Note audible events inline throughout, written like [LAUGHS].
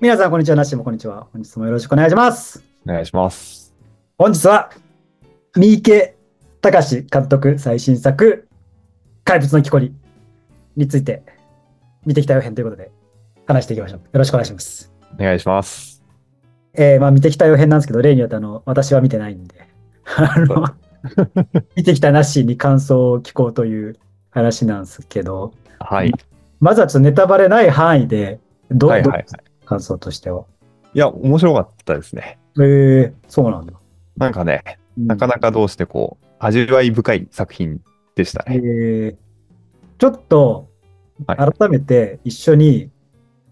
皆さん、こんにちは。なっしーもこんにちは。本日もよろしくお願いします。お願いします。本日は、三池隆監督最新作、怪物の木こりについて見てきたよ編ということで、話していきましょう。よろしくお願いします。お願いします。えー、まあ、見てきたよ編なんですけど、例によって、あの、私は見てないんで、あの、見てきたなしに感想を聞こうという話なんですけど、はい。まずはちょっとネタバレない範囲で、どう、はいはいはい。感想としては。いや、面白かったですね。えー、そうなんだ。なんかね、うんなかなかどうしてこう、味わい深い作品でしたえね。ーちょっと、はい改めて一緒に、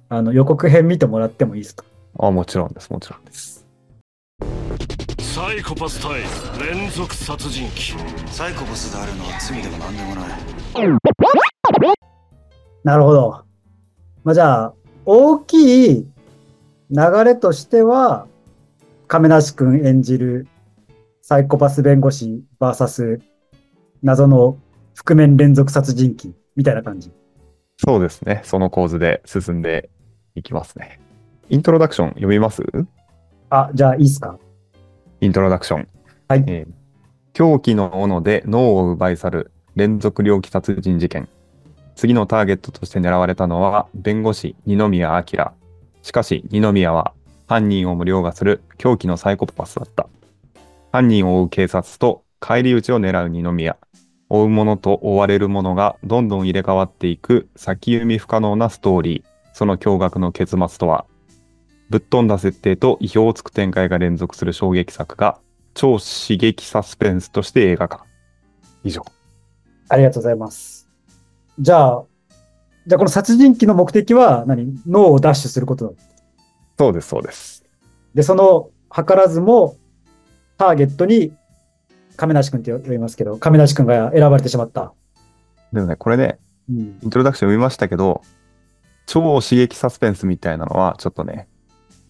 あの予告編見てもらってもいいですか？あ、もちろんです、もちろんです。サイコパス対連続殺人鬼サイコパスであるのは罪でも何でもないなるほど。まあ、じゃあ、大きい流れとしては、亀梨くん演じるサイコパス弁護士 VS 謎の覆面連続殺人鬼みたいな感じ。そうですね。その構図で進んでいきますね。イントロダクション読みます？あ、じゃあいいですか？イントロダクション。はいえー狂気の斧で脳を奪い去る連続猟奇殺人事件。次のターゲットとして狙われたのは弁護士二宮明。しかし二宮は犯人を無料がする狂気のサイコパスだった。犯人を追う警察と返り討ちを狙う二宮。追う者と追われる者がどんどん入れ替わっていく先読み不可能なストーリー。その驚愕の結末とはぶっ飛んだ設定と意表をつく展開が連続する衝撃作が超刺激サスペンスとして映画化。以上。ありがとうございます。じゃあ、じゃあこの殺人鬼の目的は何？脳を奪取することだそうです、そうです。で、その、図らずも、ターゲットに、亀梨君って呼びますけど、亀梨君が選ばれてしまった。でもね、これね、うん。イントロダクション読みましたけど、超刺激サスペンスみたいなのは、ちょっとね、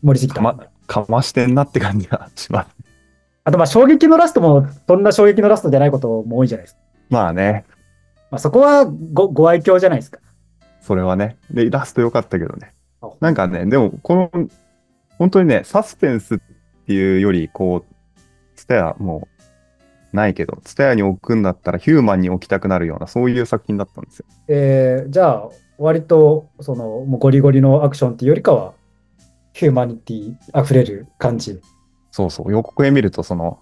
盛りすぎた。かま、かましてんなって感じがします。あと、まあ、衝撃のラストも、そんな衝撃のラストじゃないことも多いじゃないですか。まあね、まあ、そこはご、ご愛嬌じゃないですか。それはね。で、ラスト良かったけどねあ。なんかね、でも、この、本当にね、サスペンスっていうより、こう、ツタヤもう、ないけど、ツタヤに置くんだったらヒューマンに置きたくなるような、そういう作品だったんですよ。えー、じゃあ、割と、その、もうゴリゴリのアクションっていうよりかは、ヒューマニティ溢れる感じ。そうそう、予告編見ると、その、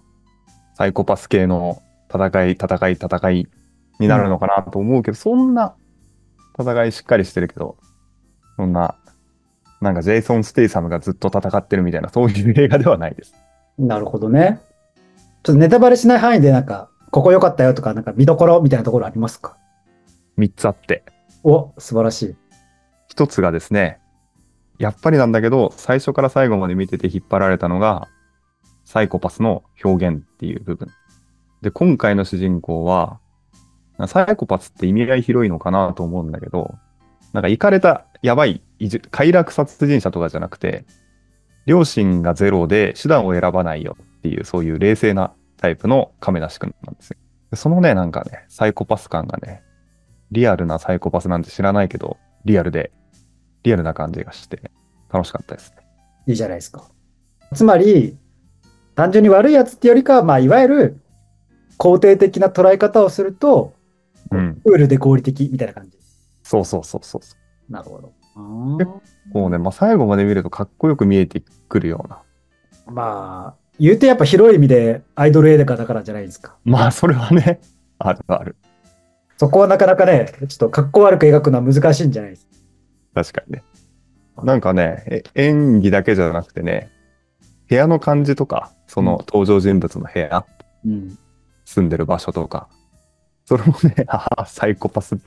サイコパス系の戦い、戦い、戦いになるのかなと思うけど、そんな戦いしっかりしてるけど、そんな、なんかジェイソン・ステイサムがずっと戦ってるみたいな、そういう映画ではないです。なるほどね。ちょっとネタバレしない範囲で、なんか、ここ良かったよとか、なんか見どころみたいなところありますか？3つあって。お、素晴らしい。一つがですね、やっぱりなんだけど、最初から最後まで見てて引っ張られたのが、サイコパスの表現っていう部分。で、今回の主人公は、サイコパスって意味合い広いのかなと思うんだけど、なんか、行かれた、やばい、快楽殺人者とかじゃなくて、両親がゼロで手段を選ばないよっていう、そういう冷静なタイプの亀梨くなんですよ。そのね、なんかね、サイコパス感がね、リアルなサイコパスなんて知らないけど、リアルで、リアルな感じがして、楽しかったですね。いいじゃないですか。つまり、単純に悪いやつってよりかは、まあ、いわゆる肯定的な捉え方をすると、うん。クールで合理的みたいな感じ。そうそうそうそうそなるほど。結う。こうね、まあ、最後まで見るとかっこよく見えてくるような。まあ、言うてやっぱ広い意味でアイドル映画だからじゃないですか。まあ、それはね、あるある。そこはなかなかね、ちょっと格好悪く描くのは難しいんじゃないですか。確かにね。なんかね、え演技だけじゃなくてね、部屋の感じとか、その登場人物の部屋、うん。住んでる場所とか、それもね、[LAUGHS] ああ、サイコパスっ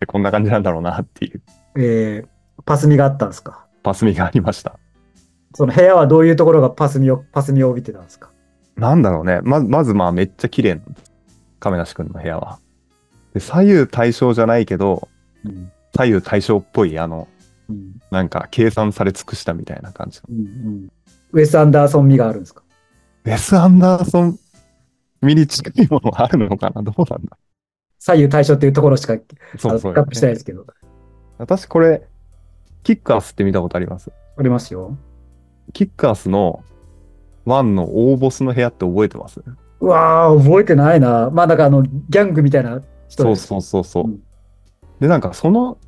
てこんな感じなんだろうなっていうえー、パスミがあったんですか？パスミがありました。その部屋はどういうところがパスミを、パスミを帯びてたんですか？なんだろうね。ま、まずまあめっちゃ綺麗な亀梨くんの部屋は。で左右対称じゃないけど、うん。左右対称っぽい、あの、うん。なんか計算され尽くしたみたいな感じの。うん。うん。ウェス・アンダーソン味があるんですか？ウェス・アンダーソン [LAUGHS] ミに近いものあるのかな？どうなんだ？左右対称っていうところしか、あそうそう、のピックアップしてないですけど。私これ、キッカースって見たことあります？ありますよ。キッカースの1の大ボスの部屋って覚えてます？うわー、覚えてないな。まあ、なんかあの、ギャングみたいな人。そうそうそうそう。うんで、なんかその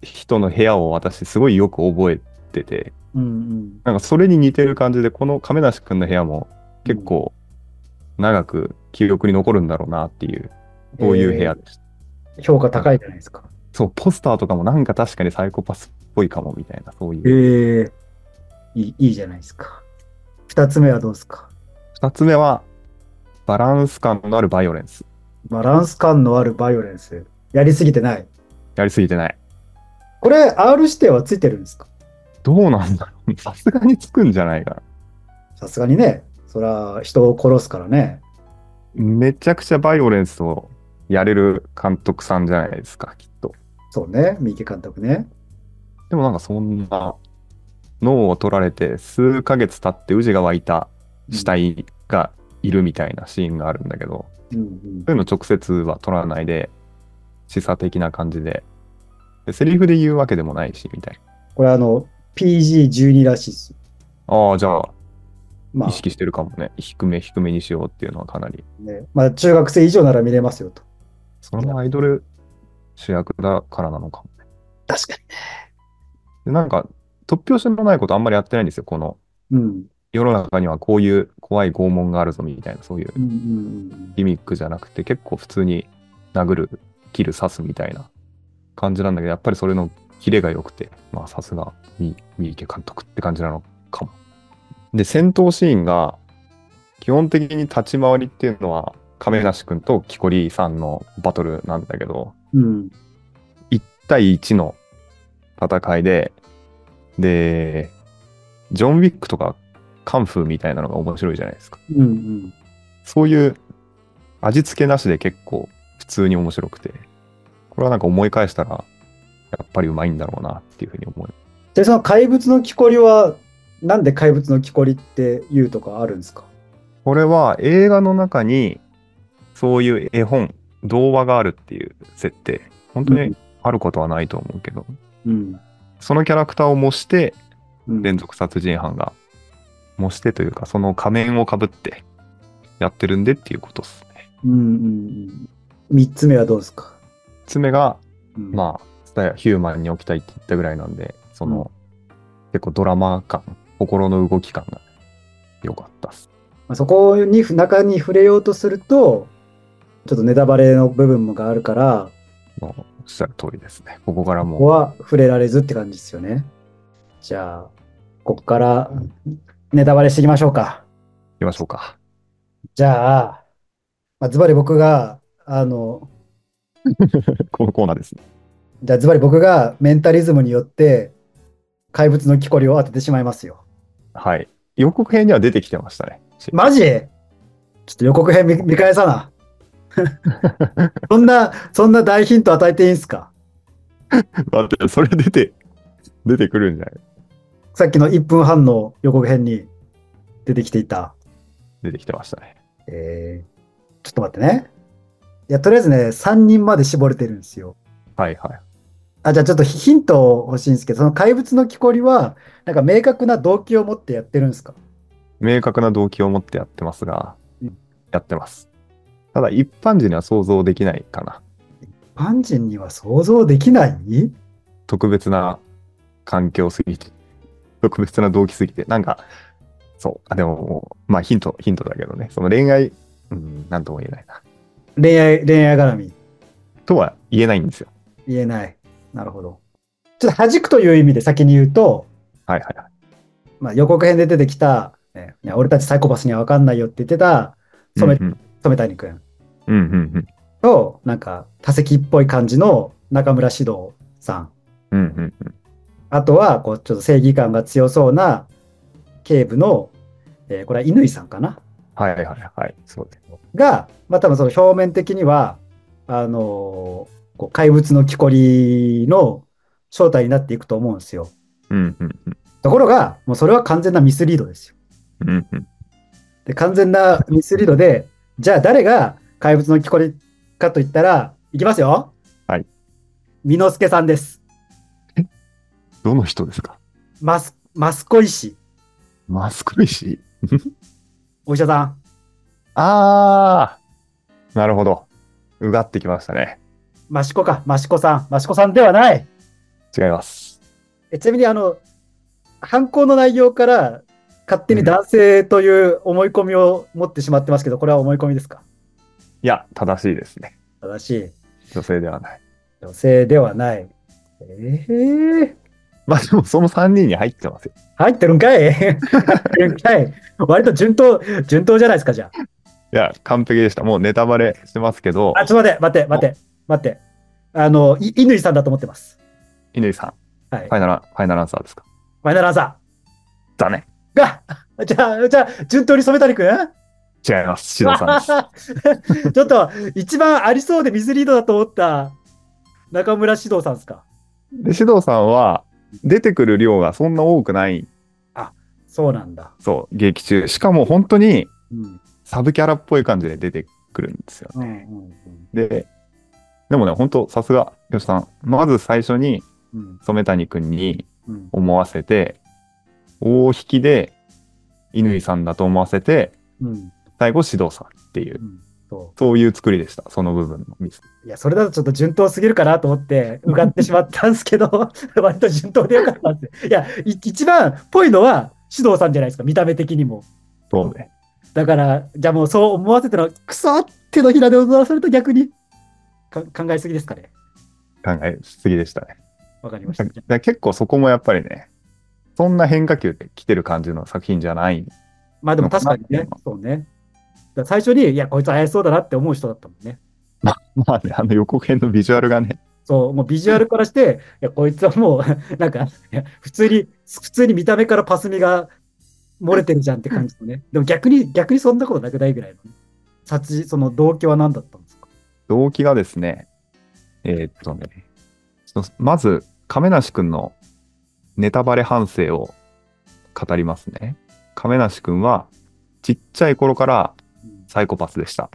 人の部屋を私すごいよく覚えてて、うんうん。なんかそれに似てる感じで、この亀梨くんの部屋も結構長く記憶に残るんだろうなっていう、そういう部屋でした？えー評価高いじゃないですか。そう、ポスターとかもなんか確かにサイコパスっぽいかもみたいな、そうえいう。えいい、いいじゃないですか。二つ目はどうですか？二つ目は、バランス感のあるバイオレンス。バランス感のあるバイオレンス。やりすぎてない？やりすぎてない。これ、R 指定はついてるんですか？どうなんだろうさすがにつくんじゃないかな。さすがにね。そら、人を殺すからね。めちゃくちゃバイオレンスをやれる監督さんじゃないですか、きっと。そうね。三池監督ね。でもなんかそんな脳を取られて数ヶ月経って宇治が湧いた死体がいるみたいなシーンがあるんだけど、うんうんそういうの直接は取らないで、示唆的な感じでで、セリフで言うわけでもないし、みたいこれあの、PG12 らしいです。な。ああ、じゃあ、ま意識してるかもね。低め低めにしようっていうのはかなり。あ、ね、まあ、中学生以上なら見れますよと。そのアイドル主役だからなのかもね。確かでなんか、突拍子のないことあんまりやってないんですよ。このに。うん。世の中にはこういう怖い拷問があるぞみたいな、そういうギミックじゃなくて、結構普通に殴る、切る、刺すみたいな感じなんだけど、やっぱりそれのキレが良くて、まあさすが三三池監督って感じなのかも。で、戦闘シーンが、基本的に立ち回りっていうのは、亀梨君と木こりさんのバトルなんだけど、うん。うん。1対1の戦いで、で、ジョン・ウィックとかカンフーみたいなのが面白いじゃないですか。うんうん。そういう味付けなしで結構普通に面白くて、これはなんか思い返したら、やっぱりうまいんだろうなっていうふうに思う。で、その怪物の木こりは、なんで怪物の木こりって言うとかあるんですか？これは映画の中にそういう絵本、童話があるっていう設定、本当にあることはないと思うけど、うん。そのキャラクターを模してうん。連続殺人犯が模してというか、その仮面をかぶってやってるんでっていうことですね。うんうんうん。三つ目はどうですか、つ目が、うん、まあ、ヒューマンに置きたいって言ったぐらいなんで、その、結構ドラマ感、心の動き感が良かったっす。まあ、そこに中に触れようとすると、ちょっとネタバレの部分もがあるから、もうおっしゃる通りですね。ここからここもは触れられずって感じですよね。じゃあ、ここからネタバレしていきましょうか。う行きましょうか。じゃあ、まあ、ズバリ僕が、あの、[LAUGHS] このコーナーですね。じゃあズバリ僕がメンタリズムによって怪物の木こりを当ててしまいますよ。はい。予告編には出てきてましたね。マジ？ちょっと予告編見見返さな。[LAUGHS] そんな、そんな大ヒント与えていいんすか？だって、それ出て、出てくるんじゃない？さっきの1分半の予告編に出てきていた。出てきてましたね。えー、ちょっと待ってね。いや、とりあえずね、3人まで絞れてるんですよ。はいはい。あ、じゃあちょっとヒント欲しいんですけど、その怪物の木こりは、なんか明確な動機を持ってやってるんですか？明確な動機を持ってやってますがうん、やってます。ただ、一般人には想像できないかな。一般人には想像できない？特別な環境すぎて、特別な動機すぎて、なんか、そう、あ、でもまあヒント、ヒントだけどね、その恋愛、うん、なんとも言えないな。恋愛、恋愛絡み？とは言えないんですよ。言えない。なるほど。ちょっと弾くという意味で先に言うと、はいはいはい。まあ、予告編で出てきた、ね俺たちサイコパスには分かんないよって言ってた染うん染谷くんうん、うん、うん、と、なんか、多席っぽい感じの中村獅童さん。うん、うん、うん。あとは、こう、ちょっと正義感が強そうな警部の、えーこれは乾さんかな？はいはいはい。そうです。が、まあ多分その表面的には、あのーこう怪物の木こりの正体になっていくと思うんですよ。うん、うん、うん。ところが、もうそれは完全なミスリードですよ。うん、うん。で、完全なミスリードで、じゃあ誰が怪物の木こりかと言ったら、いきますよ。はい。美之助さんです。[LAUGHS] どの人ですか？マス、マスコ医師。マスク石？[LAUGHS] お医者さん。あー、なるほど。うがってきましたね。マシコか。マシコさん。マシコさんではない。違います。えちなみに、あの、犯行の内容から勝手に男性という思い込みを持ってしまってますけど、これは思い込みですか？いや、正しいですね。正しい。女性ではない。女性ではない。ええまあでもその3人に入ってますよ。入ってるんかい？入ってるんかい？割と順当、順当じゃないですか、じゃいや、完璧でした。もうネタバレしてますけどあ。、あ、ちょっと待って、待って、待って、待って。あの、い乾さんだと思ってます。乾さん、はい。ファイナル、ファイナルアンサーですか？ファイナルアンサだね。ー。が、じゃあ、じゃあ、順当に染谷くん違います。シドさんです。[LAUGHS] ちょっと、一番ありそうでミスリードだと思った中村獅童さんですか？で、シドさんは、出てくる量がそんな多くない、そうなんだ。そう、劇中。しかも本当にうん。サブキャラっぽい感じで出てくるんですようんうね。んで、でもね、本当さすが、吉さん。まず最初にうん染谷くんにうん思わせて、大引きで乾さんだと思わせて、うん最後、指導さんっていうう、んそそういう作りでした。その部分のミス。ういや、それだとちょっと順当すぎるかなと思って、うがってしまったんですけど、[LAUGHS] 割と順当でよかったんですよ。いや、い一番っぽいのは、獅童さんじゃないですか、見た目的にも。そうね。だから、じゃあもうそう思わせたのは、クソってのひらで踊らされると逆にか考えすぎですかね。考えすぎでしたね。わかりました。だ結構そこもやっぱりね、そんな変化球で来てる感じの作品じゃない。まあでも確かにね、そうね。だ最初に、いや、こいつ怪しそうだなって思う人だったもんね。まあね、あの予告編のビジュアルがね、そう、もうビジュアルからして、いや、こいつはもう、[LAUGHS] なんか、普通に、普通に見た目からパスミが漏れてるじゃんって感じのね。でも逆に、逆にそんなことなくないぐらいの、ね、殺人、その動機は何だったんですか？動機がですね、えーっとね、まず、亀梨くんのネタバレ反省を語りますね。亀梨くんは、ちっちゃい頃からうんサイコパスでした。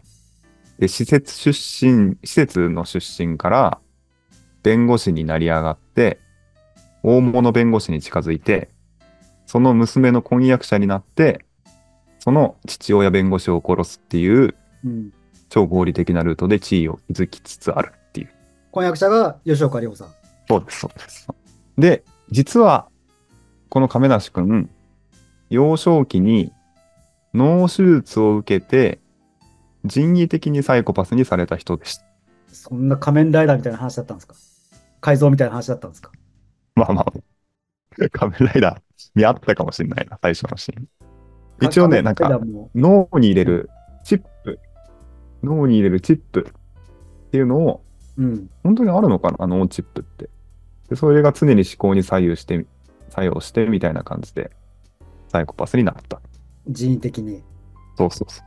で、施設出身、施設の出身から、弁護士になり上がって、大物弁護士に近づいて、その娘の婚約者になって、その父親弁護士を殺すっていううん。超合理的なルートで地位を築きつつあるっていう。婚約者が吉岡里帆さん。そうです、そうです。で、実は、この亀梨くん、幼少期に脳手術を受けて、人為的にサイコパスにされた人でした。そんな仮面ライダーみたいな話だったんですか？改造みたいな話だったんですか？まあまあ、[LAUGHS] 仮面ライダーにあったかもしれないな、最初のシーン。一応ね、なんか、脳に入れるチップ、脳に入れるチップっていうのを、うん。本当にあるのかな、脳チップって。で、それが常に思考に左右して、作用してみたいな感じで、サイコパスになった。人為的に。そうそうそ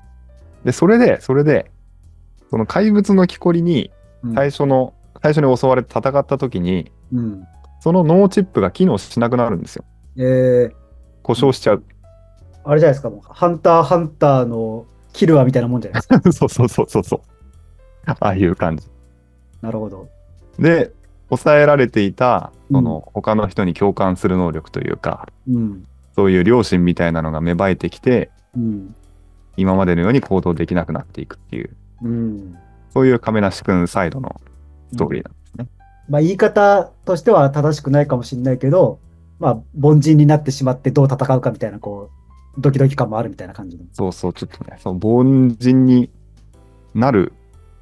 う。で、それで、それで、その怪物の木こりにうん最初の、最初に襲われて戦った時に、うん。その脳チップが機能しなくなるんですよ。えー、故障しちゃう。あれじゃないですか、もう、ハンター、ハンターのキルアみたいなもんじゃないですか。[LAUGHS] そうそうそうそうそう。ああいう感じ。なるほど。で、抑えられていた、そうんの、他の人に共感する能力というか、うん。そういう良心みたいなのが芽生えてきて、うん。今までのように行動できなくなっていくっていう、うん。そういう亀梨くんサイドのストーリーなんですね。まあ、言い方としては正しくないかもしれないけど、まあ、凡人になってしまってどう戦うかみたいな、こう、ドキドキ感もあるみたいな感じの。そうそう、ちょっとね、その凡人になる、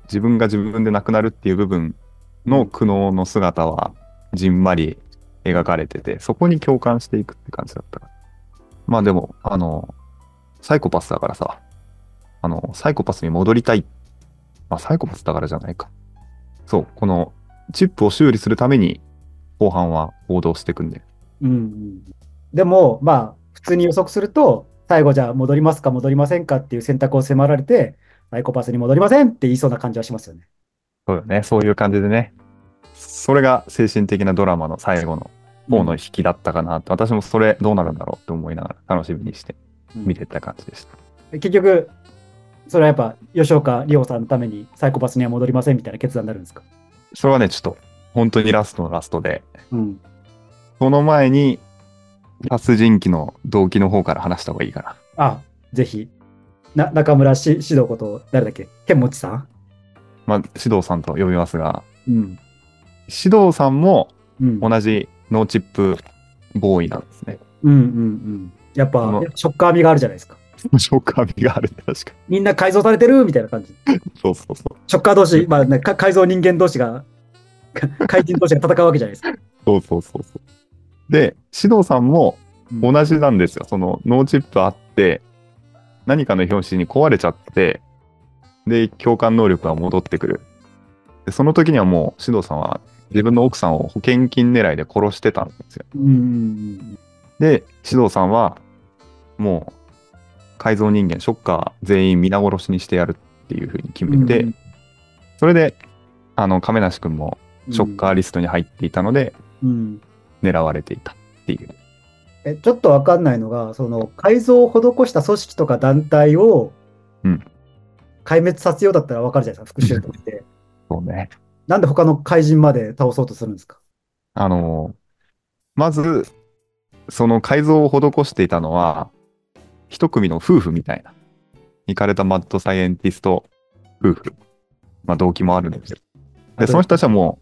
自分が自分でなくなるっていう部分の苦悩の姿は、じんまり描かれてて、そこに共感していくって感じだったから。まあでも、あの、サイコパスだからさ、あの、サイコパスに戻りたい。まあ、サイコパスだからじゃないか。そう、このチップを修理するために、後半は行動していくんで。うん。でも、まあ、普通に予測すると、最後じゃあ戻りますか戻りませんかっていう選択を迫られて、サイコパスに戻りませんって言いそうな感じはしますよね。そうよね。そういう感じでね。それが精神的なドラマの最後の方の引きだったかなと、私もそれどうなるんだろうって思いながら楽しみにしてうん見てた感じでした。結局、それはやっぱ吉岡里帆さんのためにサイコパスには戻りませんみたいな決断になるんですか？それはね、ちょっと本当にラストのラストで、うん。その前に、殺人鬼の動機の方から話した方がいいかな。あ、ぜひ。な、中村し指導こと、誰だっけ？剣持さん？まあ、指導さんと呼びますが、うん。指導さんもうん。同じノーチップボーイなんですね。うんうんうん。やっぱショッカー味があるじゃないですか。[LAUGHS] ショッカー味がある確かみんな改造されてるみたいな感じ。に。そうそうそう。ショッカー同士、まあ、ね、か改造人間同士が、か怪人同士が戦うわけじゃないですか。そうそうそうそう。で、指導さんもうん同じなんですよ。そのノーチップあって、何かの表紙に壊れちゃって、で、共感能力が戻ってくる。で、その時にはもう指導さんは自分の奥さんを保険金狙いで殺してたんですよ。で、指導さんは、もう、改造人間、ショッカー全員皆殺しにしてやるっていうふうに決うん。めて、うんそれで、あの、亀梨君もショッカーリストに入っていたので、うん。狙われていたっていう。え、ちょっとわかんないのが、その改造を施した組織とか団体をうん壊滅させようだったらわかるじゃないですか、復讐として。[LAUGHS] そうね。なんで他の怪人まで倒そうとするんですか？あの、まず、その改造を施していたのは、一組の夫婦みたいな、行かれたマッドサイエンティスト夫婦。まあ、動機もあるんですよ。で、その人たちはも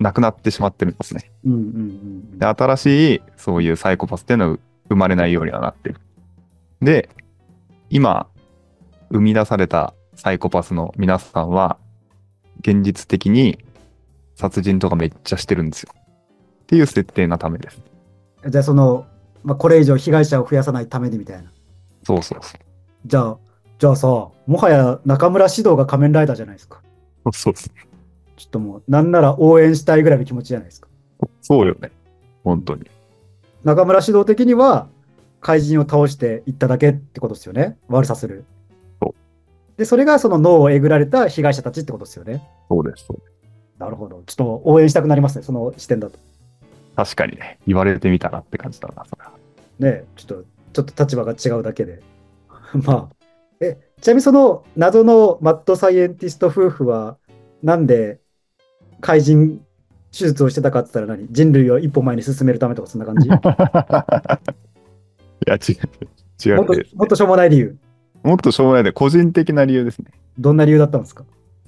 う、亡くなってしまってるんですね。うんうんうんで、新しい、そういうサイコパスっていうのは生まれないようにはなってる。で、今、生み出されたサイコパスの皆さんは、現実的に殺人とかめっちゃしてるんですよ。っていう設定なためです。うん。じゃあその、まあ、これ以上被害者を増やさないためにみたいな。そうそうそう。じゃあ、じゃあさ、もはや中村獅童が仮面ライダーじゃないですか。そうそう。ちょっともう、なんなら応援したいぐらいの気持ちじゃないですか。そうよね。本当に。中村獅童的には、怪人を倒していっただけってことですよね。悪さする。で、それがその脳をえぐられた被害者たちってことですよね。そうです。そうですなるほど。ちょっと応援したくなりますね、その視点だと。確かにね、言われてみたらって感じだな、それは。ねちょっと、ちょっと立場が違うだけで。[LAUGHS] まあ、え、ちなみにその謎のマッドサイエンティスト夫婦は、なんで怪人手術をしてたかって言ったら何？人類を一歩前に進めるためとかそんな感じ？も [LAUGHS] いや、違う。違うねもっとしょうもない理由。もっとしょうもないで、個人的な理由ですね。どんな理由だったんですか？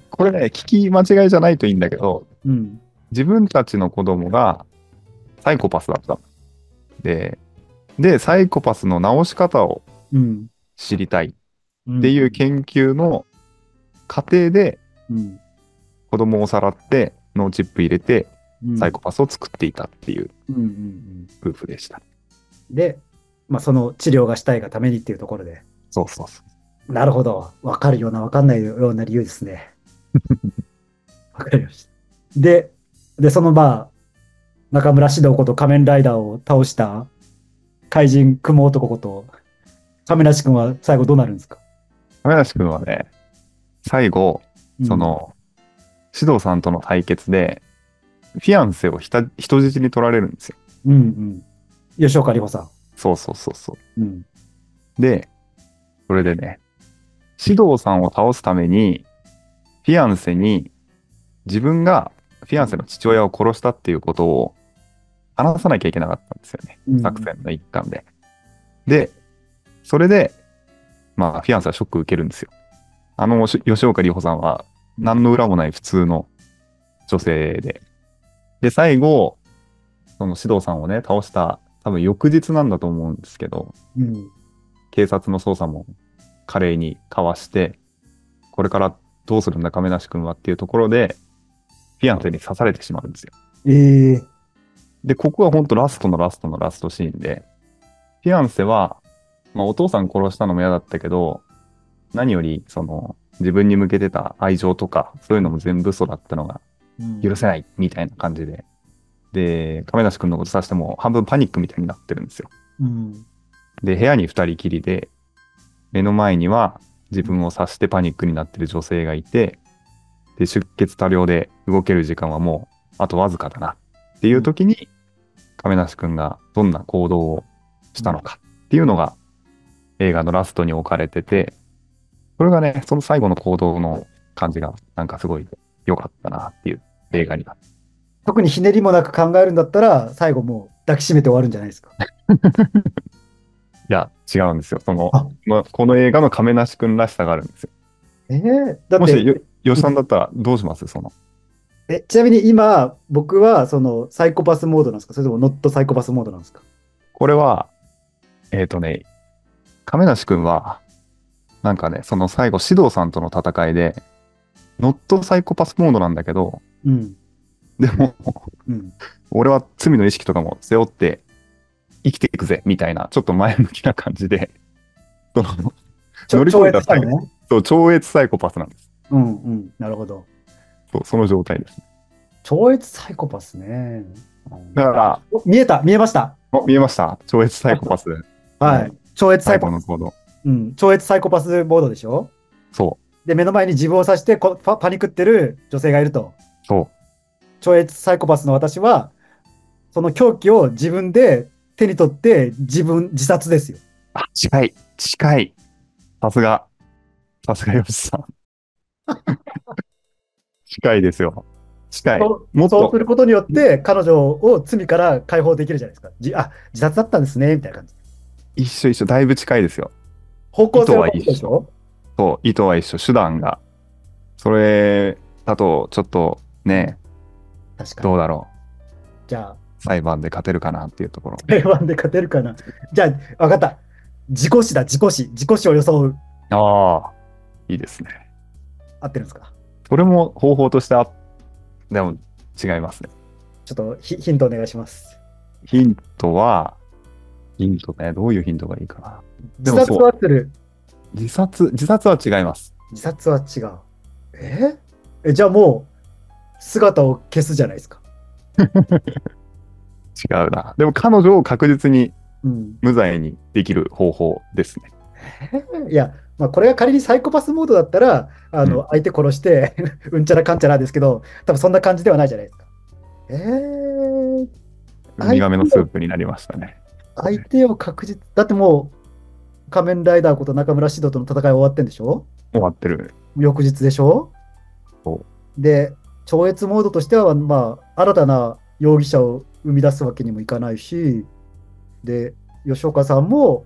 これね、聞き間違いじゃないといいんだけど、うん。自分たちの子供がサイコパスだった。で、で、サイコパスの治し方をうん。知りたいっっていう研究の過程でうん子供をさらって脳チップ入れてうんサイコパスを作っていたっていう夫婦でした。で、まあ、その治療がしたいがためにっていうところで。そうそうそう。なるほど。わかるような、わかんないような理由ですね。[LAUGHS] わかりました。で、で、そのまあ、中村獅童こと仮面ライダーを倒した怪人雲男こと、亀梨君は最後どうなるんですか、亀梨君はね、最後、そ、の、指導さんとの対決で、フィアンセをひた人質に取られるんですよ。うんうん。吉岡里帆さそうそうそうそう。ん。うん。で、それでね、指導さんを倒すために、フィアンセに自分がフィアンセの父親を殺したっていうことを話さなきゃいけなかったんですよね。うん作戦の一環で。で、それで、まあ、フィアンセはショック受けるんですよ。あの、し吉岡里帆さんは何の裏もない普通の女性で。で、最後、その指導さんをね、倒した多分翌日なんだと思うんですけど、うん。警察の捜査も華麗にかわして、これからどうするんだ亀梨君はっていうところで、フィアンセに刺されてしまうんですよ。ええで、ここは本当ラストのラストのラストシーンで、フィアンセは、まあ、お父さん殺したのも嫌だったけど、何よりその自分に向けてた愛情とか、そういうのも全部嘘だったのが許せないみたいな感じで、で、亀梨君のことさしても半分パニックみたいになってるんですよ。うん。で、部屋に二人きりで、目の前には自分を刺してパニックになってる女性がいて、で、出血多量で動ける時間はもうあとわずかだなっていう時に、亀梨くんがどんな行動をしたのかっていうのが映画のラストに置かれてて、それがね、その最後の行動の感じがなんかすごい良かったなっていう映画になって。特にひねりもなく考えるんだったら、最後も抱きしめて終わるんじゃないですか。[LAUGHS] いや、違うんですよ。そのあ、まこの映画の亀梨くんらしさがあるんですよ。えー、だっ、もしてよ、吉さんだったらどうします？その。え、ちなみに今、僕はそのサイコパスモードなんですか？それともノットサイコパスモードなんですか？これは、えっ、とね、亀梨くんは、なんかね、その最後、指導さんとの戦いで、ノットサイコパスモードなんだけど、うん。でも、うん。俺は罪の意識とかも背負って生きていくぜ、みたいな、ちょっと前向きな感じで、[LAUGHS] その、乗り越えた超越したのね。そう超越サイコパスなんです。うんうん。なるほど。そうその状態です。超越サイコパスね。だから、お見えた、見えました。お見えました？超越サイコパス。はい。超越サ最イコパス。うん。超越サイコパスモードでしょ？そで、目の前に自分を指してこパパニクってる女性がいると。う、そう。超越サイコパスの私は、その狂気を自分で手に取って自分、自殺ですよ。あ、近い、近い。さすが、さすが吉さん。[LAUGHS] 近いですよ。近い。そうもっとそうす、ることによって、彼女を罪から解放できるじゃないですか。じあ、自殺だったんですね、みたいな感じ。一緒一緒、だいぶ近いですよ。方向性は一緒でしょ？そう、意図は一緒、手段が。それだと、ちょっとね、確かに。どうだろじゃあ、う。裁判で勝てるかなっていうところ。台湾で勝てるかな。じゃあ、わかった。自己死だ、自己死。自己死を装う。ああ、いいですね。合ってるんですか？それも方法としてあ、でも違いますね。ちょっとヒヒントお願いします。ヒントは、ヒントね、どういうヒントがいいかな。で自殺はする。自殺、自殺は違います。自殺は違う。え？えじゃあもう、姿を消すじゃないですか。[LAUGHS] 違うな。でも彼女を確実にうん。無罪にできる方法ですね。[LAUGHS] いや、まあ、これが仮にサイコパスモードだったら、あの、うん相手殺して、[LAUGHS] うんちゃらかんちゃらですけど、多分そんな感じではないじゃないですか。えー、ウミガメのスープになりましたね。相手を確実、だってもう、仮面ライダーこと中村獅童との戦いは終わってんでしょ？終わってる。翌日でしょ？そで、超越モードとしては、まあ、新たな容疑者を生み出すわけにもいかないし、で、吉岡さんも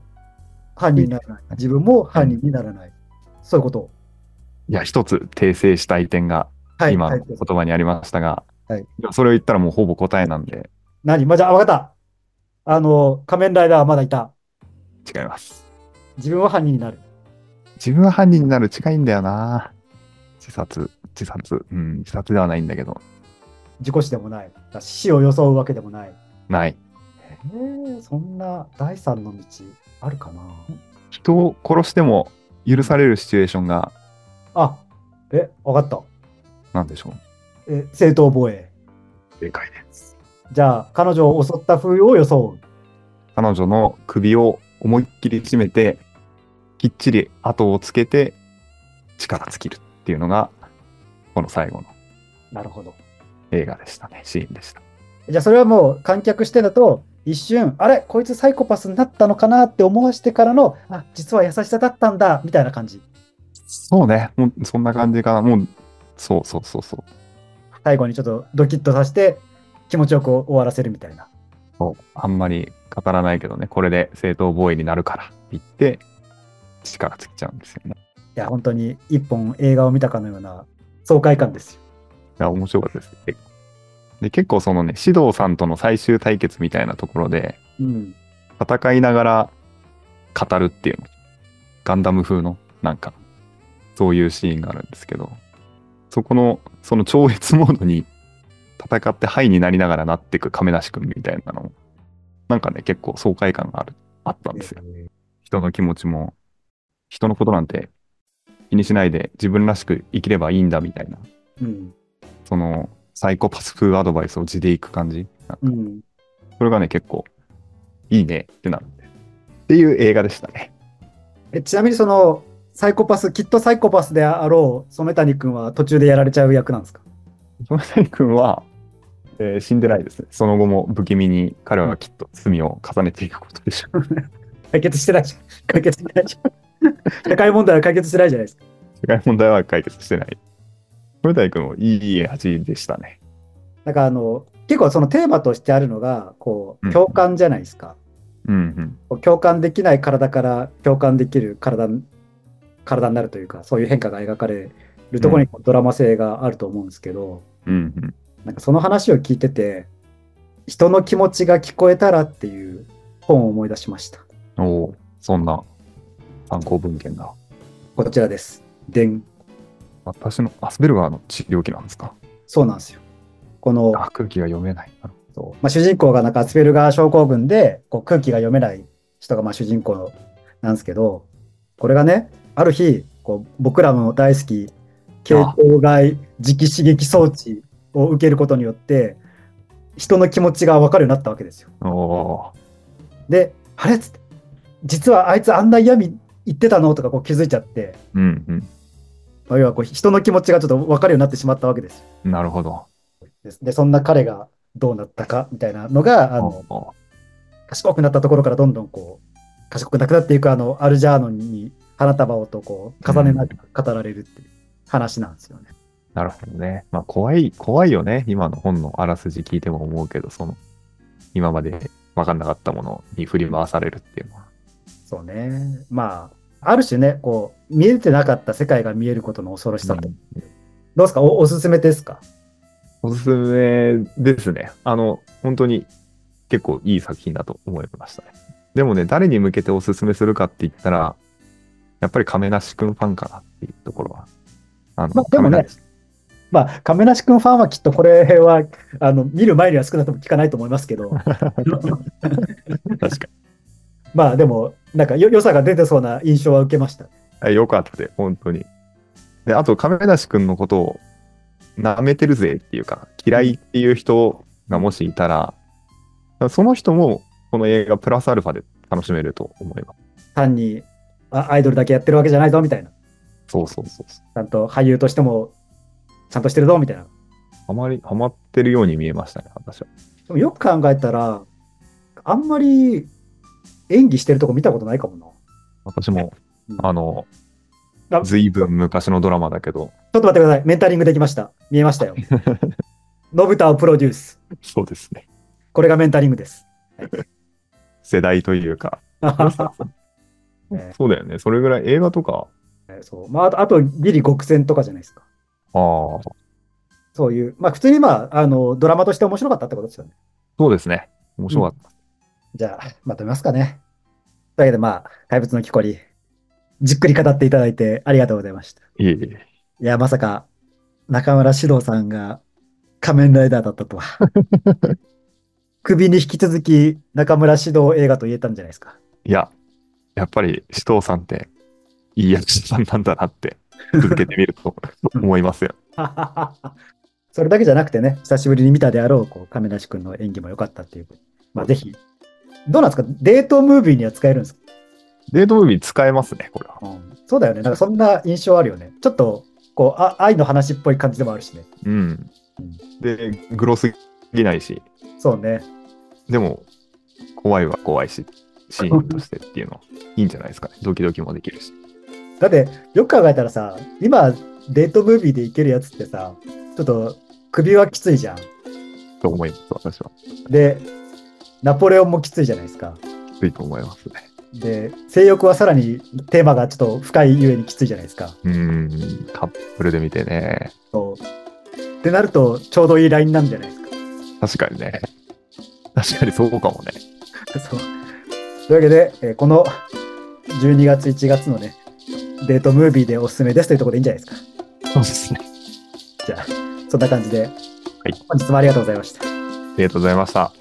犯人にならない。自分も犯人にならない。そういうこと。いや、一つ訂正したい点がはい。今言葉にありましたが、はいいやそれを言ったらもうほぼ答えなんで何まあ、じゃあ、わかった。あの、仮面ライダーはまだいた。違います。自分は犯人になる。自分は犯人になる近いんだよな。自殺、自殺、うん、自殺ではないんだけど、自己死でもない。死を装うわけでもない。ない。えー、そんな第三の道あるかな人を殺しても許されるシチュエーションが、あ、え、わかった。なんでしょう？え、正当防衛。正解です。じゃあ、彼女を襲った風を装う。彼女の首を思いっきり締めて、きっちり後をつけて、力尽きるっていうのが、この最後のなるほど。映画でしたね、シーンでした。じゃあ、それはもう観客視点だと、一瞬、あれこいつサイコパスになったのかなって思わしてからの、あ、実は優しさだったんだ、みたいな感じ。そうね、もうそんな感じかな。もう、そうそうそうそう。最後にちょっとドキッとさせて、気持ちよく終わらせるみたいな。そうあんまり語らないけどね、これで正当防衛になるからって言って、力尽きちゃうんですよね。いや、本当に一本映画を見たかのような爽快感ですよ。面白かったです。結構で、結構そのね、指導さんとの最終対決みたいなところで、うん。戦いながら語るっていうの。ガンダム風の、なんか、そういうシーンがあるんですけど、そこの、その超越モードに戦ってハイになりながらなっていく亀梨くんみたいなのも、なんかね、結構爽快感がある、あったんですよ。えー人の気持ちも、人のことなんて気にしないで自分らしく生きればいいんだみたいな、うん。そのサイコパス風アドバイスを地でいく感じ？なんかうん。それがね、結構いいねってなるんで。っていう映画でしたね。えちなみにその、サイコパス、きっとサイコパスであろう染谷君は途中でやられちゃう役なんですか？その谷君は、えー死んでないですね。その後も不気味に彼はきっと罪を重ねていくことでしょう。[LAUGHS] 解決してないじゃん。解決してないじゃん。[LAUGHS] 社会問題は解決してないじゃないですか。世界問題は解決してない。その谷君もいい味でしたね。なんかあの、結構そのテーマとしてあるのが、こう、うん共感じゃないですか。うんうん。共感できない体から共感できる体に体になるというか、そういう変化が描かれるところにドラマ性があると思うんですけど、うんうん。なんかその話を聞いてて、人の気持ちが聞こえたらっていう本を思い出しました。おお、そんな参考文献だ。こちらです。でん。私のアスベルガーの治療器なんですか？そうなんですよ。この、あ、空気が読めない。まあ、主人公がなんかアスペルガー症候群でこう空気が読めない人がまあ主人公なんですけど、これがね、ある日、こう僕らの大好き、系統外磁気刺激装置を受けることによって、人の気持ちが分かるようになったわけですよ。で、あれっつって、実はあいつあんな嫌味言ってたの？とかこう気づいちゃって、ー。うんまあ要はこう人の気持ちがちょっと分かるようになってしまったわけです。なるほど。でで、そんな彼がどうなったかみたいなのが、あの、お賢くなったところからどんどんこう、賢くなくなっていくあの、アルジャーノンに花束をとこう、重ねながら語られるっていう話なんですよね。なるほどね。まあ怖い、怖いよね。今の本のあらすじ聞いても思うけど、その、今まで分かんなかったものに振り回されるっていうのは。そうね。まあ、ある種ね、こう、見えてなかった世界が見えることの恐ろしさと。うんどうですか？おおすすめですか？おすすめですね。あの、本当に結構いい作品だと思いましたね。でもね、誰に向けておすすめするかって言ったら、やっぱり亀梨くんファンかなっていうところは。あの、まあでもねまあ、亀梨君ファンはきっとこれは、あの、見る前には少なくとも聞かないと思いますけど、[LAUGHS] 確かまあでも、なんかよ良さが出てそうな印象は受けました。に。よかったで、本当に。で、あと、亀梨くんのことを舐めてるぜっていうか、嫌いっていう人がもしいたら、その人もこの映画プラスアルファで楽しめると思います。単にあアイドルだけやってるわけじゃないぞみたいな。そうそうそうそう。ちゃんと俳優としてもちゃんとしてるぞみたいな。ハマり、ハマってるように見えましたね、私は。でもよく考えたら、あんまり演技してるとこ見たことないかもな。私も、うんあのあ、ずいぶん昔のドラマだけど、ちょっと待ってください。メンタリングできました。見えましたよ。のぶたをプロデュース。そうですね。これがメンタリングです。[LAUGHS] 世代というか、ね [LAUGHS] そうだよね。それぐらい映画とか、そうまあ、あと、あとギリ極戦とかじゃないですか。ああ、そういう、まあ普通にまあ、あの、ドラマとして面白かったってことですよね。そうですね。面白かった。じゃあ、まとめますかね。というわけで、まあ、怪物の木こり、じっくり語っていただいてありがとうございました。いえいえ。いや、まさか、中村獅童さんが仮面ライダーだったとは。[LAUGHS] 首に引き続き中村獅童映画と言えたんじゃないですか。いや、やっぱり、紫藤さんって、いい役者さんなんだなって、続けてみると [LAUGHS] 思いますよ。[LAUGHS] それだけじゃなくてね、久しぶりに見たであろう、こう、亀梨君の演技も良かったっていう。まあ、ぜひ。どうなんですか？デートムービーには使えるんですか、デートムービー使えますね、これは。うん、そうだよね。なんかそんな印象あるよね。ちょっと、こう、あ愛の話っぽい感じでもあるしね。うん。で、グロすぎないし、そうね。でも、怖いは怖いし、シーンとしてっていうの、[LAUGHS] いいんじゃないですかね。ドキドキもできるし。だって、よく考えたらさ、今、デートムービーでいけるやつってさ、ちょっと首はきついじゃん。と思います、私は。で、ナポレオンもきついじゃないですか。きついと思いますね。で、性欲はさらにテーマがちょっと深いゆえにきついじゃないですか。うん、カップルで見てね。そう。ってなると、ちょうどいいラインなんじゃないですか。確かにね。確かにそうかもね。そう。というわけで、えーこの12月、1月のね、デートムービーでおすすめですというところでいいんじゃないですか。そうですね。じゃあ、そんな感じで、本日もありがとうございました。ありがとうございました。